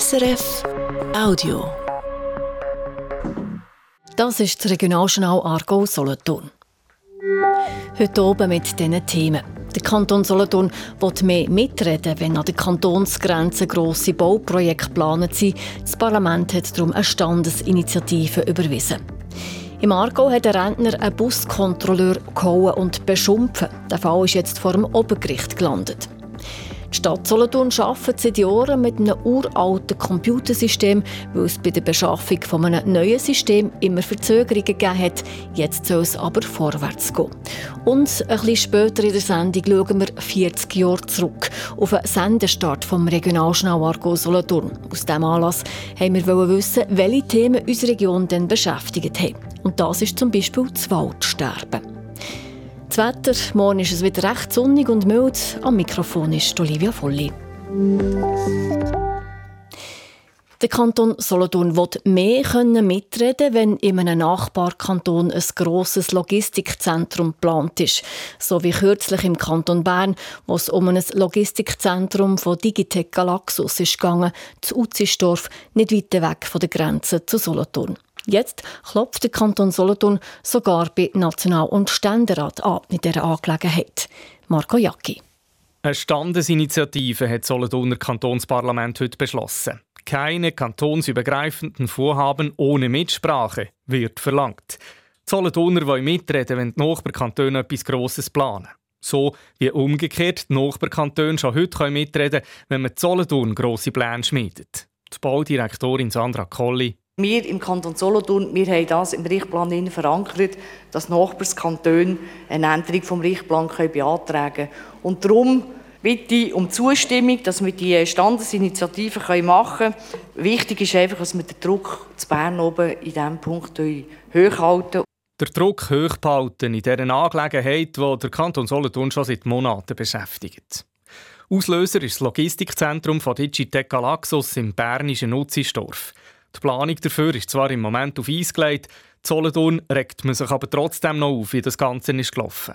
SRF Audio. Das ist das Regionaljournal Argo Solothurn. Heute oben mit diesen Themen. Der Kanton Solothurn will mehr mitreden, wenn an der Kantonsgrenze grosse Bauprojekte geplant sind. Das Parlament hat darum eine Standesinitiative überwiesen. Im Aargau hat der Rentner einen Buskontrolleur gehauen und beschumpfen. Der Fall ist jetzt vor dem Obergericht gelandet. Die Stadt Solothurn arbeitet seit Jahren mit einem uralten Computersystem, weil es bei der Beschaffung von einem neuen System immer Verzögerungen gegeben hat. Jetzt soll es aber vorwärts gehen. Und ein bisschen später in der Sendung schauen wir 40 Jahre zurück auf den Sendestart vom Regionaljournal Argo Solothurn. Aus diesem Anlass haben wir wissen, welche Themen unsere Region denn beschäftigt haben. Und das ist zum Beispiel das Waldsterben. Das Wetter, morgen ist es wieder recht sonnig und mild. Am Mikrofon ist Olivia Volli. Der Kanton Solothurn will mehr mitreden wenn in einem Nachbarkanton ein grosses Logistikzentrum geplant ist. So wie kürzlich im Kanton Bern, wo es um ein Logistikzentrum von Digitec Galaxus ist gegangen, zu Utzisdorf, nicht weit weg von der Grenze zu Solothurn. Jetzt klopft der Kanton Solothurn sogar bei National- und Ständerat an mit dieser Angelegenheit. Marco Jacki. Eine Standesinitiative hat Solothurner Kantonsparlament heute beschlossen. Keine kantonsübergreifenden Vorhaben ohne Mitsprache wird verlangt. Die Solothurner wollen mitreden, wenn die Nachbarkantone etwas Grosses planen. So wie umgekehrt die Nachbarkantone schon heute mitreden können, wenn man Solothurn grosse Pläne schmiedet. Die Baudirektorin Sandra Colli wir im Kanton Solothurn wir haben das im Richtplan verankert, dass Nachbarskantone eine Änderung des Richtplans beantragen können. Und darum bitte ich um Zustimmung, dass wir diese Standesinitiative machen können. Wichtig ist einfach, dass wir den Druck zu Bern oben in diesem Punkt hochhalten. Der Druck hochhalten in dieser Angelegenheit, die der Kanton Solothurn schon seit Monaten beschäftigt. Auslöser ist das Logistikzentrum von Digitec Galaxus im bernischen Nutzisdorf. Die Planung dafür ist zwar im Moment auf Eis gelegt, Solothurn regt man sich aber trotzdem noch auf, wie das Ganze ist gelaufen.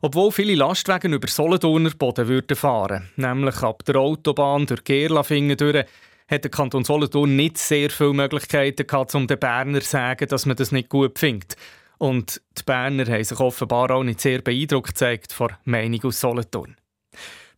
Obwohl viele Lastwagen über Solothurner Boden würden fahren, nämlich ab der Autobahn durch Gerlafingen durch, hat der Kanton Solothurn nicht sehr viele Möglichkeiten gehabt, um den Berner zu sagen, dass man das nicht gut findet. Und die Berner haben sich offenbar auch nicht sehr beeindruckt gezeigt von Meinung aus Solothurn.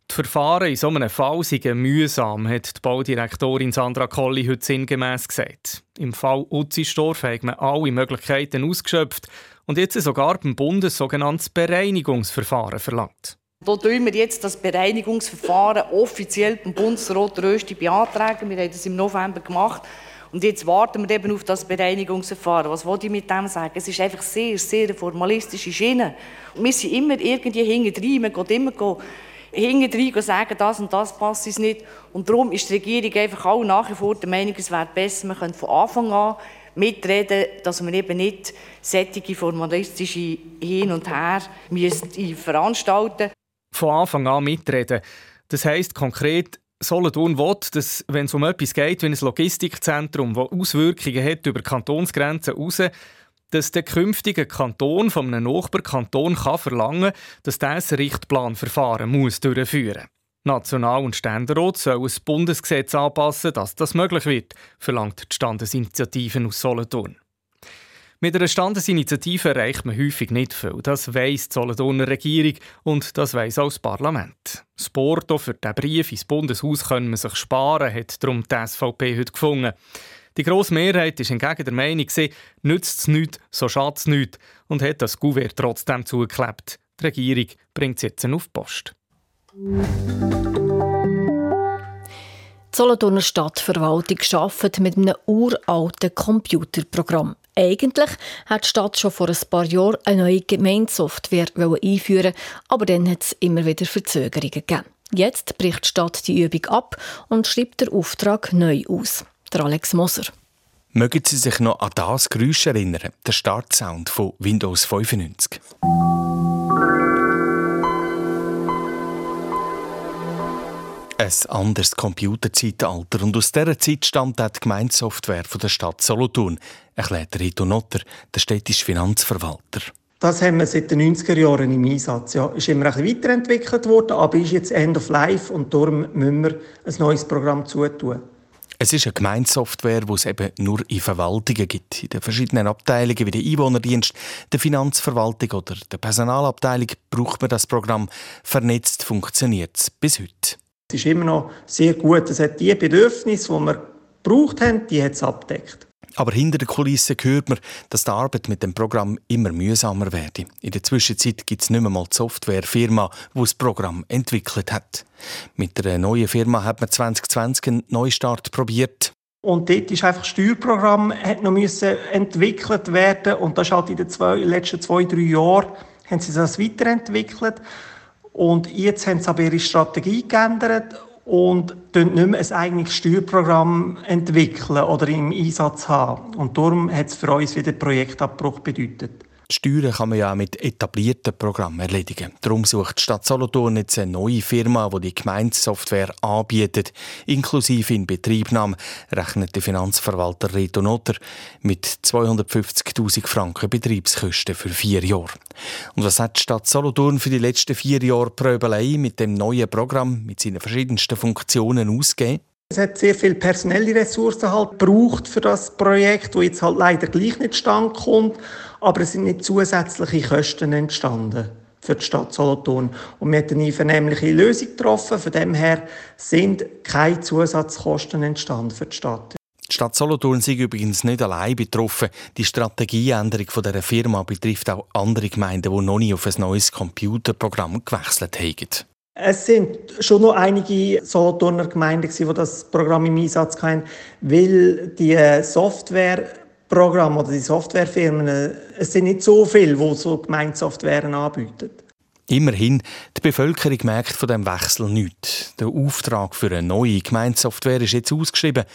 Die Verfahren in so einem Fall seien mühsam, hat die Baudirektorin Sandra Colli heute sinngemäß gesagt. Im Fall Utzistorf hat man alle Möglichkeiten ausgeschöpft und jetzt sogar beim Bund ein sogenanntes Bereinigungsverfahren verlangt. Da tun wir jetzt das Bereinigungsverfahren offiziell beim Bundesrat Rösti beantragen. Wir haben das im November gemacht. Und jetzt warten wir eben auf das Bereinigungsverfahren. Was wollte ich mit dem sagen? Es ist einfach sehr, sehr formalistische Schiene. wir sind immer irgendwie hinten drin. Man geht immer hinten sagen, das und das passt uns nicht. Und darum ist die Regierung einfach auch nach wie vor der Meinung, es wäre besser, man könnte von Anfang an mitreden, dass man eben nicht sättige formalistische Hin und Her veranstalten Von Anfang an mitreden. Das heisst konkret, Solothurn will, dass, wenn es um etwas geht, wie ein Logistikzentrum, das Auswirkungen hat über Kantonsgrenzen heraus, dass der künftige Kanton von einem Nachbarkanton kann verlangen dass dieses Richtplanverfahren muss durchführen muss. National- und Ständerat sollen ein Bundesgesetz anpassen, dass das möglich wird, verlangt die Standesinitiative aus Solothurn. Mit einer Standesinitiative erreicht man häufig nicht viel. Das weiss die Solothurner Regierung und das weiss auch das Parlament. Das Porto für diesen Brief ins Bundeshaus können man sich sparen, hat darum die SVP heute gefunden. Die grosse Mehrheit war hingegen der Meinung, nützt es nichts, so schadet es nichts und hat das Gouverne trotzdem zugeklebt. Die Regierung bringt es jetzt auf die Post. Die Solothurner Stadtverwaltung arbeitet mit einem uralten Computerprogramm. Eigentlich hat die Stadt schon vor ein paar Jahren eine neue Gemeindesoftware einführen aber dann hat es immer wieder Verzögerungen gegeben. Jetzt bricht die Stadt die Übung ab und schreibt den Auftrag neu aus der Alex Moser. Mögen Sie sich noch an das Geräusch erinnern, der Startsound von Windows 95? Ein anderes Computerzeitalter und aus dieser Zeit stammt auch die Gemeindesoftware von der Stadt Solothurn, erklärt Rito Notter, der städtische Finanzverwalter. Das haben wir seit den 90er Jahren im Einsatz. Ja, ist immer ein bisschen weiterentwickelt worden, aber ist jetzt End of Life und darum müssen wir ein neues Programm zutun. Es ist eine Gemeinsoftware, die es eben nur in Verwaltungen gibt. In den verschiedenen Abteilungen wie der Einwohnerdienst, der Finanzverwaltung oder der Personalabteilung braucht man das Programm. Vernetzt funktioniert es bis heute. Es ist immer noch sehr gut. Es hat die Bedürfnisse, die wir gebraucht haben, die hat es abdeckt. Aber hinter den Kulissen hört man, dass die Arbeit mit dem Programm immer mühsamer werde. In der Zwischenzeit gibt es nicht mehr mal die Softwarefirma, die das Programm entwickelt hat. Mit der neuen Firma hat man 2020 einen Neustart probiert. Und dort ist einfach das Steuerprogramm hat noch müssen entwickelt werden und das halt in den zwei, letzten zwei, drei Jahren haben sie das weiterentwickelt. Und jetzt haben sie aber ihre Strategie geändert und nicht mehr ein eigenes Steuerprogramm entwickeln oder im Einsatz haben. Und darum hat es für uns wieder Projektabbruch bedeutet. Steuern kann man ja mit etablierten Programmen erledigen. Darum sucht die Stadt Solothurn jetzt eine neue Firma, die die Gemeindesoftware anbietet, inklusive in Betriebnahme, rechnet der Finanzverwalter Reto Notter mit 250.000 Franken Betriebskosten für vier Jahre. Und was hat die Stadt Solothurn für die letzten vier Jahre Pröbelei mit dem neuen Programm mit seinen verschiedensten Funktionen ausgegeben? Es hat sehr viele personelle Ressourcen halt gebraucht für das Projekt, wo jetzt halt leider gleich nicht stand kommt, aber es sind nicht zusätzliche Kosten entstanden für die Stadt Solothurn. Und wir haben eine vernehmliche Lösung getroffen. Von dem her sind keine Zusatzkosten entstanden für die Stadt. Die Stadt Solothurn sind übrigens nicht allein betroffen. Die Strategieänderung dieser Firma betrifft auch andere Gemeinden, die noch nie auf ein neues Computerprogramm gewechselt haben. Es sind schon noch einige Solothurner Gemeinden, die das Programm im Einsatz hatten, weil die Softwareprogramme oder die Softwarefirmen, es sind nicht so viele, die so Gemeindesoftwaren anbieten. Immerhin, die Bevölkerung merkt von dem Wechsel nichts. Der Auftrag für eine neue Gemeindesoftware ist jetzt ausgeschrieben.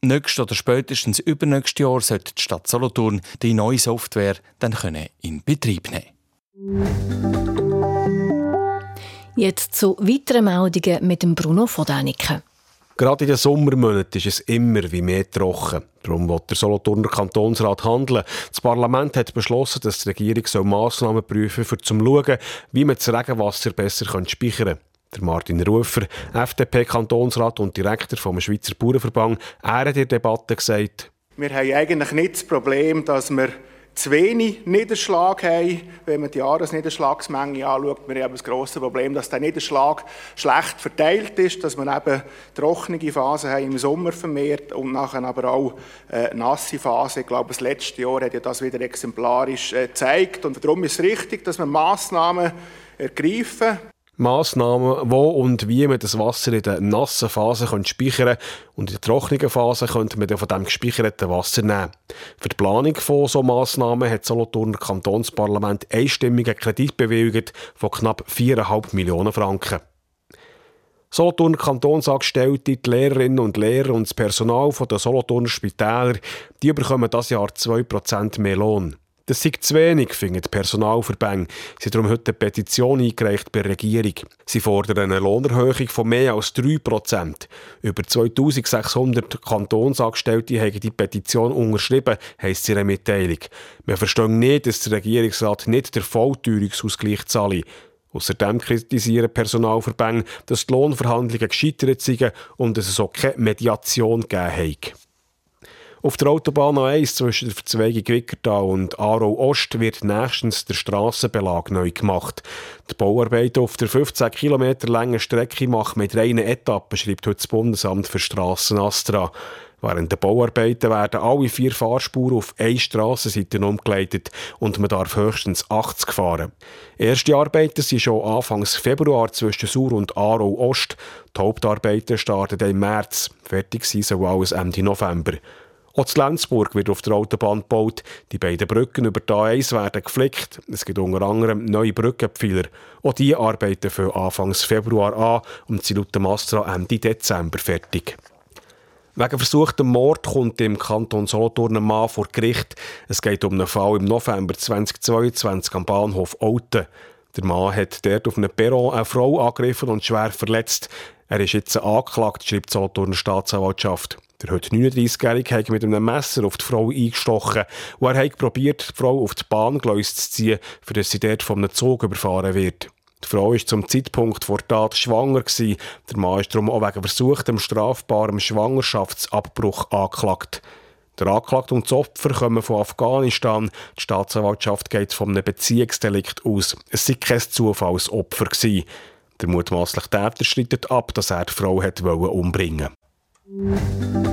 Nächstes oder spätestens übernächstes Jahr sollte die Stadt Solothurn die neue Software dann in Betrieb nehmen Jetzt zu weiteren Meldungen mit dem Bruno von Däniken. Gerade in den Sommermonaten ist es immer wie mehr trocken. Darum wird der Solothurner Kantonsrat handeln. Das Parlament hat beschlossen, dass die Regierung so Massnahmen prüfen soll, um zu schauen, wie man das Regenwasser besser speichern kann. Der Martin Rufer, FDP-Kantonsrat und Direktor vom Schweizer Bauernverband, er hat in der Debatte gesagt, wir haben eigentlich nicht das Problem, dass wir zu wenig Niederschlag haben. Wenn man die Jahresniederschlagsmenge anschaut, wir haben das grosse Problem, dass der Niederschlag schlecht verteilt ist, dass man eben trockene Phasen haben im Sommer vermehrt und nachher aber auch äh, nasse Phasen. Ich glaube, das letzte Jahr hat ja das wieder exemplarisch äh, gezeigt und darum ist es richtig, dass wir Massnahmen ergreifen. Massnahmen, wo und wie man das Wasser in der nassen Phase speichern kann und in der trockenen Phase könnte man dann von dem gespeicherten Wasser nehmen. Für die Planung von solchen Massnahmen hat das Solothurner Kantonsparlament einstimmige Kredit bewilligt von knapp 4,5 Millionen Franken. Solothurner Kantonsangestellte, die Lehrerinnen und Lehrer und das Personal der Solothurner Spitäler, die bekommen das Jahr 2% mehr Lohn. Das ist zu wenig, finden die Personalverbände. Sie haben darum heute eine Petition eingereicht bei der Regierung. Sie fordern eine Lohnerhöhung von mehr als 3%. Über 2600 Kantonsangestellte haben die Petition unterschrieben, heisst in ihrer Mitteilung. Wir verstehen nicht, dass der Regierungsrat nicht den Vollteuerungsausgleich zahle. Außerdem kritisieren Personalverbände, dass die Lohnverhandlungen gescheitert seien und dass es auch keine Mediation gegeben habe. Auf der Autobahn A1 zwischen der Verzweigung Wickertal und Aarau Ost wird nächstens der Strassenbelag neu gemacht. Die Bauarbeiten auf der 15 Kilometer langen Strecke machen mit reinen Etappen, schreibt heute das Bundesamt für Strassen Astra. Während der Bauarbeiten werden alle vier Fahrspuren auf eine Strassenseite umgeleitet und man darf höchstens 80 fahren. Erste Arbeiten sind schon Anfang Februar zwischen Sur und Aarau Ost. Die Hauptarbeiten starten im März. Fertig sein soll alles Ende November. Auch zu Lenzburg wird auf der Autobahn gebaut. Die beiden Brücken über die A1 werden geflickt. Es gibt unter anderem neue Brückenpfeiler. Auch die arbeiten für Anfang Februar an und sind laut dem Astra Ende Dezember fertig. Wegen versuchtem Mord kommt im Kanton Solothurn ein Mann vor Gericht. Es geht um einen Fall im November 2022 am Bahnhof Olten. Der Mann hat dort auf einem Perron eine Frau angegriffen und schwer verletzt. Er ist jetzt angeklagt, schreibt die Solothurner Staatsanwaltschaft. Der heute 39-Jährige hat mit einem Messer auf die Frau eingestochen und er hat probiert, die Frau auf die Bahngleise zu ziehen, für dass sie dort von einem Zug überfahren wird. Die Frau war zum Zeitpunkt vor der Tat schwanger. Der Mann ist darum auch wegen versuchtem strafbarem Schwangerschaftsabbruch angeklagt. Der Anklagte und das Opfer kommen von Afghanistan. Die Staatsanwaltschaft geht von einem Beziehungsdelikt aus. Es sei kein Zufallsopfer. Gewesen. Der mutmaßliche Täter streitet ab, dass er die Frau hat umbringen wollte.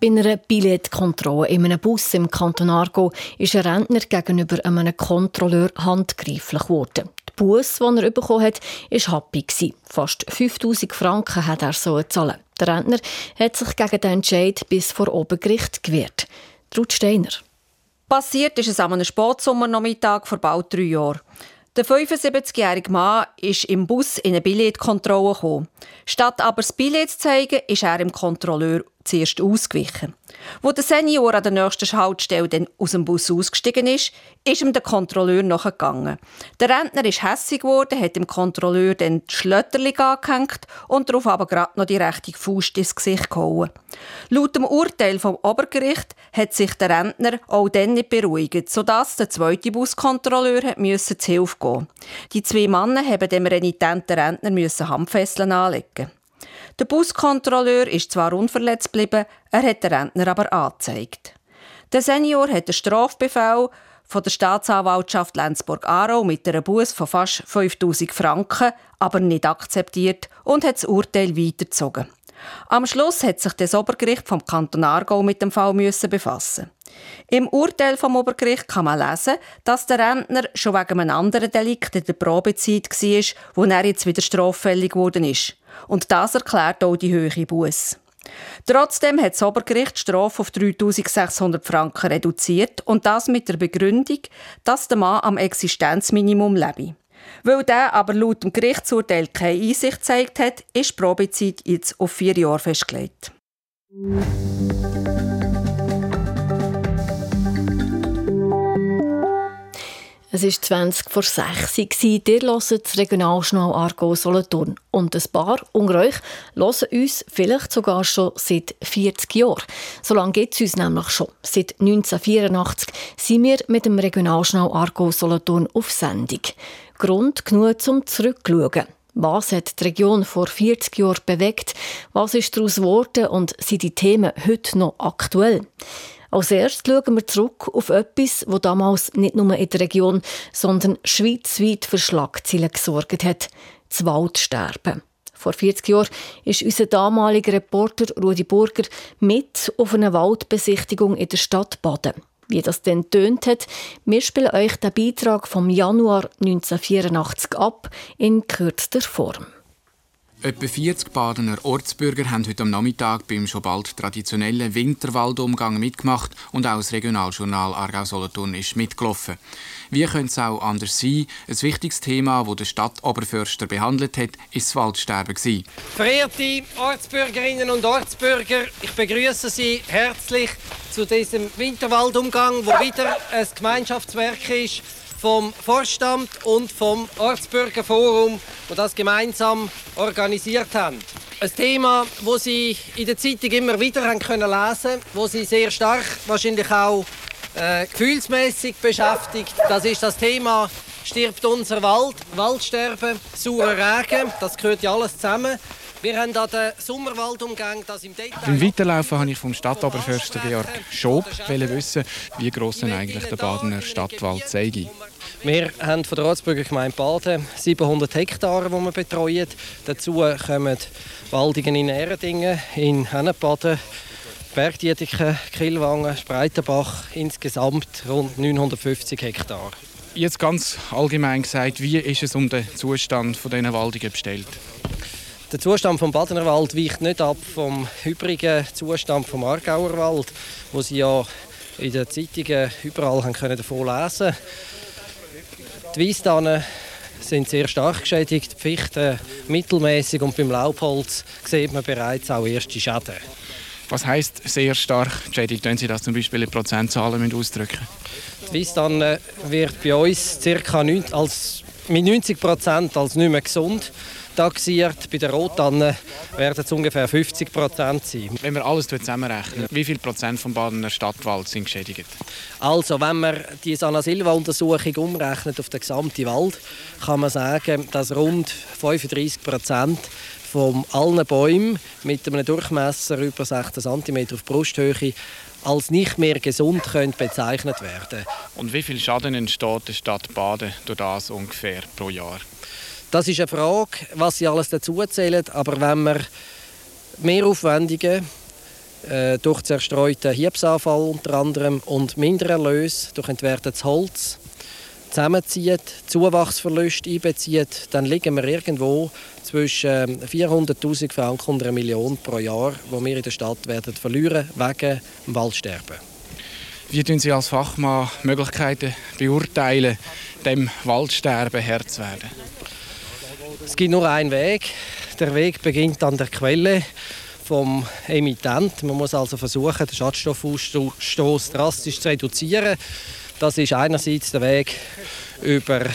Bei einer Billetkontrolle in einem Bus im Kanton Argo ist ein Rentner gegenüber einem Kontrolleur handgreiflich geworden. Die Bus, die er bekommen hat, war happy. Fast 5000 Franken hat er so zahlen. Der Rentner hat sich gegen den Entscheid bis vor Obergericht gewehrt. Ruth Steiner. Passiert ist es an einem Sportsommernachmittag vor bald drei Jahren. Der 75-jährige Mann ist im Bus in eine Billetkontrolle gekommen. Statt aber das Billett zu zeigen, ist er im Kontrolleur zuerst ausgewichen. Wo der Senior an der nächsten Haltestelle dann aus dem Bus ausgestiegen ist, ist ihm der Kontrolleur nachgegangen. Der Rentner ist hässig geworden, hat dem Kontrolleur dann die Schlötterli angehängt und darauf aber gerade noch die rechte Faust ins Gesicht gehauen. Laut dem Urteil vom Obergericht hat sich der Rentner auch dann nicht beruhigt, sodass der zweite Buskontrolleur hat zu Hilfe gehen. Die zwei Männer haben dem renitenten Rentner Handfesseln anlegen. Der Buskontrolleur ist zwar unverletzt geblieben, er hat den Rentner aber angezeigt. Der Senior hat den Strafbefehl von der Staatsanwaltschaft Lenzburg-Aarau mit einer Buß von fast 5000 Franken aber nicht akzeptiert und hat das Urteil weitergezogen. Am Schluss hat sich das Obergericht vom Kanton Aargau mit dem Fall müssen befassen. Im Urteil vom Obergericht kann man lesen, dass der Rentner schon wegen einem anderen Delikt in der Probezeit war, wo er jetzt wieder straffällig geworden ist. Und das erklärt auch die höhere Buß. Trotzdem hat das Obergericht die Strafe auf 3600 Franken reduziert und das mit der Begründung, dass der Mann am Existenzminimum lebe. Weil der aber laut dem Gerichtsurteil keine Einsicht gezeigt hat, ist die Probezeit jetzt auf vier Jahre festgelegt. Es war 20 vor 6 Uhr. Ihr hört das Regionaljournal Argo Solothurn. Und ein paar unter euch hören uns vielleicht sogar schon seit 40 Jahren. So lange gibt es uns nämlich schon. Seit 1984 sind wir mit dem Regionaljournal Argo Solothurn auf Sendung. Grund genug zum Zurückschauen. Was hat die Region vor 40 Jahren bewegt? Was ist daraus geworden und sind die Themen heute noch aktuell? Als erstes schauen wir zurück auf etwas, das damals nicht nur in der Region, sondern schweizweit für Schlagzeilen gesorgt hat. Das Waldsterben. Vor 40 Jahren ist unser damaliger Reporter Rudi Burger mit auf einer Waldbesichtigung in der Stadt Baden. Wie das denn tönt hat, wir spielen euch den Beitrag vom Januar 1984 ab in kürzester Form. Etwa 40 Badener Ortsbürger haben heute am Nachmittag beim schon bald traditionellen Winterwaldumgang mitgemacht und auch das Regionaljournal Aargau-Solothurn ist mitgelaufen. Wie könnte es auch anders sein? Ein wichtiges Thema, das der Stadtoberförster behandelt hat, ist das Waldsterben. Verehrte Ortsbürgerinnen und Ortsbürger, ich begrüße Sie herzlich zu diesem Winterwaldumgang, wo wieder ein Gemeinschaftswerk ist vom Vorstand und vom Ortsbürgerforum, wo das gemeinsam organisiert haben. Ein Thema, wo Sie in der Zeitung immer wieder haben können lesen, wo Sie sehr stark, wahrscheinlich auch äh, gefühlsmäßig beschäftigt. Das ist das Thema stirbt unser Wald, Waldsterben, saurer Regen. Das gehört ja alles zusammen. Wir haben an den Sommerwaldumgang das im Detail... Beim Weiterlaufen habe ich vom Stadtoberförster Georg Schob wissen, wie gross eigentlich der Badener Stadtwald sei. Wir haben von der Ortsbürgergemeinde Baden 700 Hektare, die wir betreuen. Dazu kommen Waldungen in Erdingen, in Hennenbaden, Bergdietiken, Kielwangen, Spreitenbach, insgesamt rund 950 Hektare. Jetzt ganz allgemein gesagt, wie ist es um den Zustand dieser Waldungen bestellt? Der Zustand vom Badener Wald weicht nicht ab vom übrigen Zustand vom Aargauer Wald, wo Sie ja in den Zeitungen überall haben können davon lesen Die Weißtannen sind sehr stark geschädigt, die Fichten mittelmäßig und beim Laubholz sieht man bereits auch erste Schäden. Was heißt sehr stark geschädigt, wenn Sie das zum Beispiel in Prozentzahlen ausdrücken Die Weißtanne wird bei uns ca. als mit 90 Prozent als nicht mehr gesund taxiert. Bei den Rotannen werden es ungefähr 50 Prozent sein. Wenn wir alles zusammenrechnen, wie viel Prozent vom Badener Stadtwald sind geschädigt? Also, wenn man die Sana Silva-Untersuchung umrechnet auf den gesamten Wald, kann man sagen, dass rund 35 Prozent von allen Bäumen mit einem Durchmesser über 16 cm auf Brusthöhe als nicht mehr gesund können bezeichnet werden. Und wie viel Schaden entsteht der Stadt Baden durch das ungefähr pro Jahr? Das ist eine Frage, was sie alles dazu zählen. Aber wenn man Mehraufwendungen äh, durch zerstreuten Hiebsanfall unter anderem und Mindererlöse durch entwertetes Holz zusammenzieht, Zuwachsverluste einbezieht, dann liegen wir irgendwo zwischen 400'000 ähm, Franken und einer Million pro Jahr, wo wir in der Stadt werden verlieren wegen dem Waldsterben. Wie tun Sie als Fachmann Möglichkeiten beurteilen, dem Waldsterben Herr zu werden? Es gibt nur einen Weg. Der Weg beginnt an der Quelle vom Emittent. Man muss also versuchen, den Schadstoffausstoß drastisch zu reduzieren. Das ist einerseits der Weg über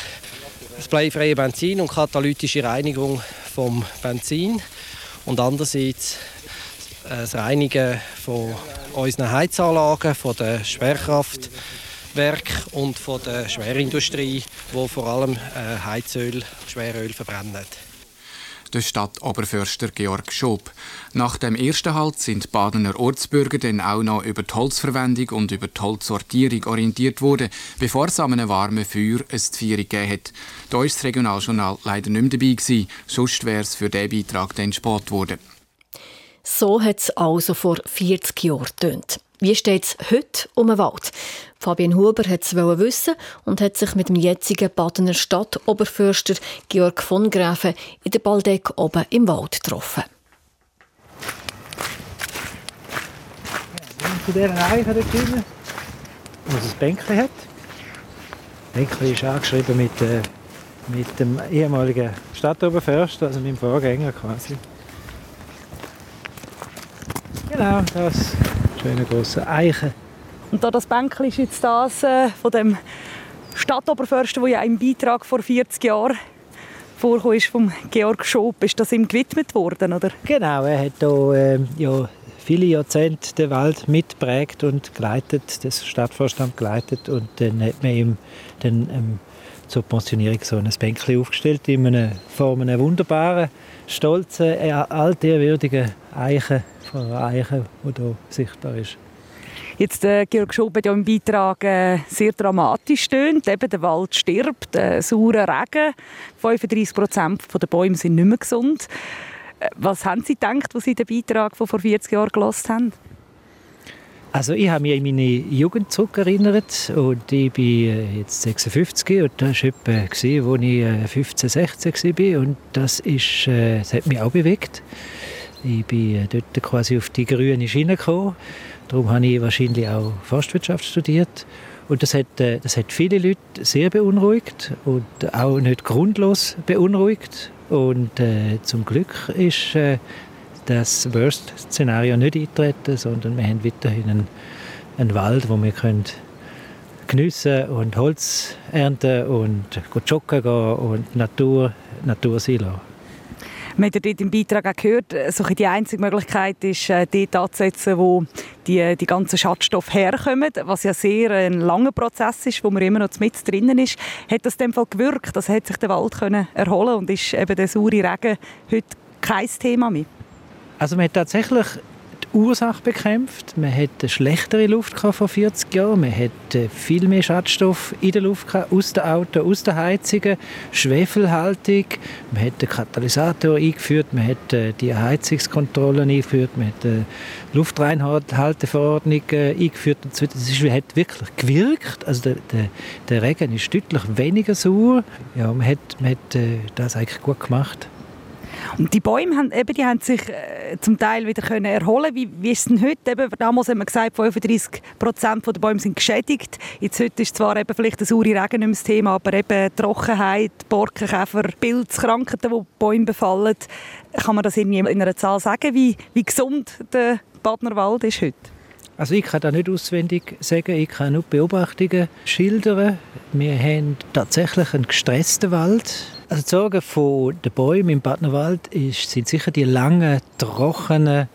das bleifreie Benzin und katalytische Reinigung vom Benzin und andererseits das Reinigen von unseren Heizanlagen, von der Schwerkraftwerk und von der Schwerindustrie, wo vor allem äh, Heizöl, Schweröl verbrennen der Stadtoberförster Georg Schob. Nach dem ersten Halt sind Badener Ortsbürger dann auch noch über die Holzverwendung und über die Holzsortierung orientiert worden, bevor es an einem warmen Feuer ein Feier gegeben hat. Da war das Regionaljournal leider nicht mehr dabei, gewesen, sonst wäre es für diesen Beitrag dann spät geworden. So hat es also vor 40 Jahren getönt. Wie steht es heute um den Wald? Fabian Huber hat es wissen und hat sich mit dem jetzigen Badener Stadtoberförster Georg von Gräfen in der Baldeck oben im Wald getroffen. Zu dieser Eiche dort drinnen, wo es ein Bänkchen hat. Das Bänkchen ist angeschrieben mit, äh, mit dem ehemaligen Stadtoberförster, also meinem Vorgänger quasi. Genau, das schöne große Eiche. Und da das Bänkchen ist jetzt das äh, von dem Stadtoberförster, der ja im Beitrag vor 40 Jahren vorgekommen ist, vom Georg Schob. Ist das ihm gewidmet worden, oder? Genau, er hat hier äh, ja, viele Jahrzehnte den Wald mitprägt und geleitet, das Stadtvorstand geleitet und dann hat man ihm dann, ähm, zur Pensionierung so ein Bänkchen aufgestellt in einer Form einer wunderbaren, stolzen, altehrwürdigen Eiche, von einer Eiche, die hier sichtbar ist. Jetzt, äh, Georg hat ja im Beitrag äh, sehr dramatisch stöhnt. Eben, der Wald stirbt, äh, saurer Regen, 35 Prozent der Bäume sind nicht mehr gesund. Äh, was haben Sie gedacht, als Sie den Beitrag von vor 40 Jahren gelesen haben? Also ich habe mich in meine Jugend zurückerinnert und ich bin äh, jetzt 56 und das war etwa, als ich 15, 16 war und das, ist, äh, das hat mich auch bewegt. Ich bin dort quasi auf die grüne Schiene gekommen Darum habe ich wahrscheinlich auch Forstwirtschaft studiert. Und das hat, äh, das hat viele Leute sehr beunruhigt und auch nicht grundlos beunruhigt. Und äh, zum Glück ist äh, das Worst-Szenario nicht eingetreten, sondern wir haben weiterhin einen, einen Wald, wo wir können geniessen und Holz ernten und joggen gehen und Natur, Natur sein lassen. Man hat ja dort im Beitrag auch gehört, äh, so die einzige Möglichkeit ist, äh, dort anzusetzen, wo die, die ganzen Schadstoffe herkommen, was ja sehr ein langer Prozess ist, wo man immer noch mit drinnen ist. Hat das in dem Fall gewirkt? Das hat sich der Wald können erholen und ist eben der saure Regen heute kein Thema mehr? Also man hat tatsächlich Ursache bekämpft. Man hatte schlechtere Luft vor 40 Jahren. Man hatte viel mehr Schadstoff in der Luft aus den Autos, aus den Heizungen, Schwefelhaltung. Man hat den Katalysator eingeführt, man hat äh, die Heizungskontrollen eingeführt, man hat die Luftreinhalteverordnung äh, eingeführt. Und. Das hat wirklich gewirkt. Also der, der, der Regen ist deutlich weniger sauer. Ja, man hat, man hat äh, das eigentlich gut gemacht. Und die Bäume haben, eben, die haben sich äh, zum Teil wieder können erholen Wie, wie ist es denn heute? Eben, damals haben wir gesagt, 35 Prozent der Bäume sind geschädigt. Jetzt heute ist zwar eben vielleicht der saure Regen nicht mehr das Thema, aber eben Trockenheit, Borkenkäfer, Pilzkrankheiten, die, Bäume befallen. Kann man das in einer Zahl sagen, wie, wie gesund der Badner Wald ist heute? Also ich kann da nicht auswendig sagen, ich kann nur Beobachtungen schildern. Wir haben tatsächlich einen gestressten Wald. Also die Sorge von den Bäumen im Badnerwald ist, sind sicher die langen, trockenen,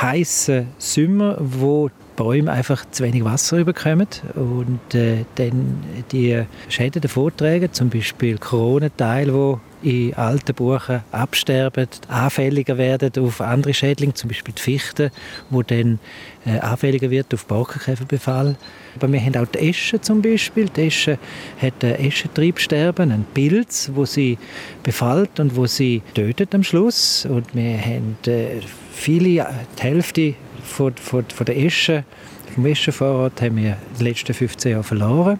heißen Sommer, wo die Bäume einfach zu wenig Wasser bekommen und äh, dann die Schäden davon tragen, zum Beispiel Kronenteile, wo in alten Buchen absterben, anfälliger werden auf andere Schädlinge, zum Beispiel die Fichte, wo dann äh, anfälliger wird auf Borkenkäferbefall. Aber wir haben auch die Esche zum Beispiel. Die Esche hat ein Eschentriebsterben, ein Pilz, wo sie befallt und wo sie tötet am Schluss. Und wir haben äh, viele, die Hälfte von, von, von der Esche, vom Eschenvorrat haben wir in den letzten 15 Jahren verloren.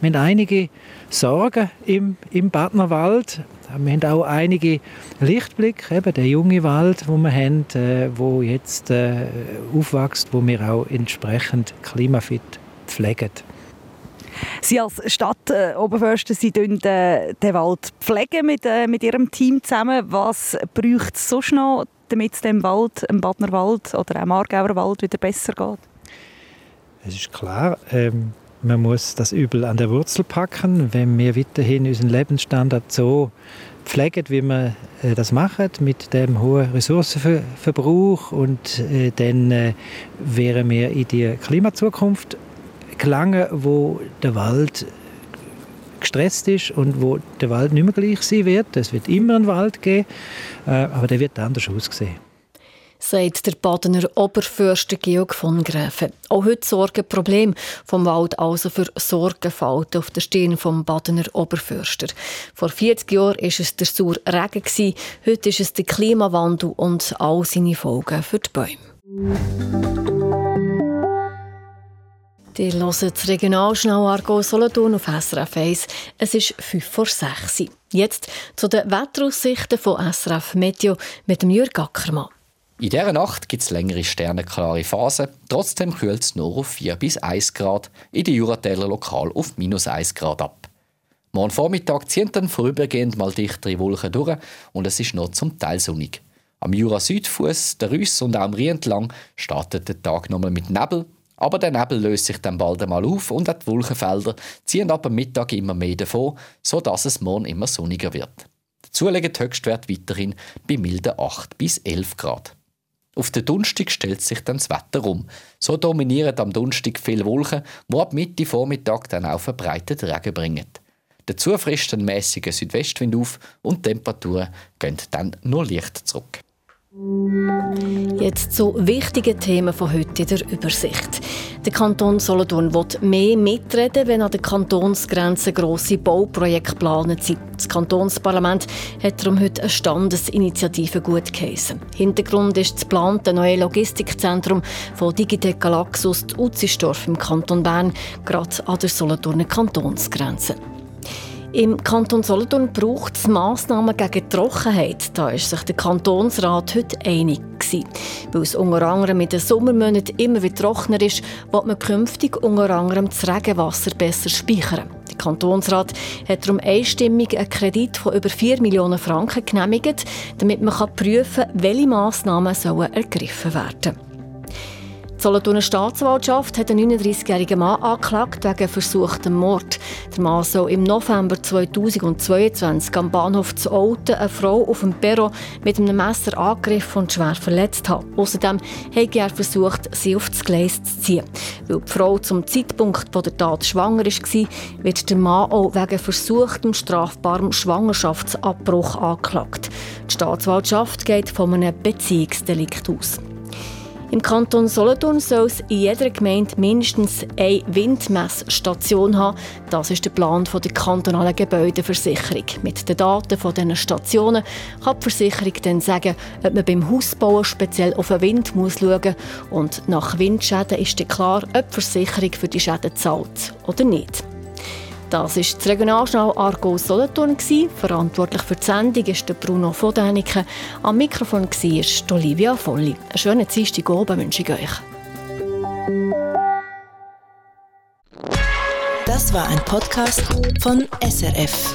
Wir haben einige Sorgen im, im Badnerwald. Wir haben auch einige Lichtblicke, eben der junge Wald, wo wir haben, äh, wo jetzt äh, aufwächst, wo wir auch entsprechend klimafit pflegen. Sie als Stadtoberförster, Sie pflegen äh, den Wald pflegen mit, äh, mit Ihrem Team zusammen. Was braucht es sonst noch, damit es dem Wald, dem Badner Wald oder auch Aargauer Wald wieder besser geht? Es ist klar, ähm, man muss das Übel an der Wurzel packen, wenn wir weiterhin unseren Lebensstandard so pflegen, wie wir äh, das machen, mit dem hohen Ressourcenverbrauch und äh, dann äh, wären wir in die Klimazukunft gelangen, wo der Wald gestresst ist und wo der Wald nicht mehr gleich sein wird. Es wird immer einen Wald geben, aber der wird anders aussehen sagt der Badener Oberförster Georg von Gräfen. Auch heute sorgen Probleme vom Wald also für Sorgenfalten auf der Stirn vom Badener Oberförster. Vor 40 Jahren war es der Sur Regen, heute ist es der Klimawandel und all seine Folgen für die Bäume. Die hören das Regionalschnau Argo Solothurn auf SRF 1. Es ist 5 vor 6 Jetzt zu den Wetteraussichten von SRF Meteo mit Jürg Ackermann. In dieser Nacht gibt es längere sternenklare Phasen. Trotzdem kühlt es nur auf 4 bis 1 Grad, in den Juratäler lokal auf minus 1 Grad ab. Morgen Vormittag ziehen dann vorübergehend mal dichtere Wolken durch und es ist noch zum Teil sonnig. Am Jura-Südfuss, der Rüss und auch am Rhein entlang startet der Tag nochmal mit Nebel, aber der Nebel löst sich dann bald einmal auf und die Wolkenfelder ziehen ab dem Mittag immer mehr davon, sodass es morgen immer sonniger wird. Dazu liegt der Höchstwert weiterhin bei milden 8 bis 11 Grad. Auf den Dunstig stellt sich dann das Wetter um. So dominieren am Dunstig viele Wolken, die ab Mitte Vormittag dann auch verbreitet Regen bringen. Dazu frisst ein mäßiger Südwestwind auf und die Temperaturen gehen dann nur leicht zurück. Jetzt zu wichtigen Themen von heute in der Übersicht. Der Kanton Solothurn will mehr mitreden, wenn an der Kantonsgrenze grosse Bauprojekte geplant sind. Das Kantonsparlament hat darum heute eine Standesinitiative gut geheissen. Hintergrund ist das geplante neue Logistikzentrum von Digitec Galaxus Utzisdorf im Kanton Bern, gerade an der Solothurner Kantonsgrenze. Im Kanton Solothurn braucht es Massnahmen gegen Trockenheit. Da ist sich der Kantonsrat heute einig gewesen. Weil es unter anderem mit den Sommermonaten immer wieder trockener ist, wird man künftig unter anderem das Regenwasser besser speichern. Der Kantonsrat hat darum einstimmig einen Kredit von über 4 Millionen Franken genehmigt, damit man prüfen kann, welche Massnahmen ergriffen werden sollen. Die Solothurner Staatsanwaltschaft hat einen 39-jährigen Mann angeklagt wegen versuchtem Mord. Der Mann soll im November 2022 am Bahnhof zu Olten eine Frau auf dem Perro mit einem Messer angegriffen und schwer verletzt haben. Außerdem hat er versucht, sie auf das Gleis zu ziehen. Weil die Frau zum Zeitpunkt der Tat schwanger war, wird der Mann auch wegen versuchtem strafbarem Schwangerschaftsabbruch angeklagt. Die Staatsanwaltschaft geht von einem Beziehungsdelikt aus. Im Kanton Solothurn soll es in jeder Gemeinde mindestens eine Windmessstation haben. Das ist der Plan der kantonalen Gebäudeversicherung. Mit den Daten von diesen Stationen kann die Versicherung dann sagen, ob man beim Hausbauen speziell auf den Wind muss schauen muss. Und nach Windschäden ist dann klar, ob die Versicherung für die Schäden zahlt oder nicht. Das war das Regionaljournal Argo Solothurn. Verantwortlich für die Sendung ist Bruno von Däniken. Am Mikrofon war Olivia Volli. Einen schönen Dienstag oben wünsche ich euch. Das war ein Podcast von SRF.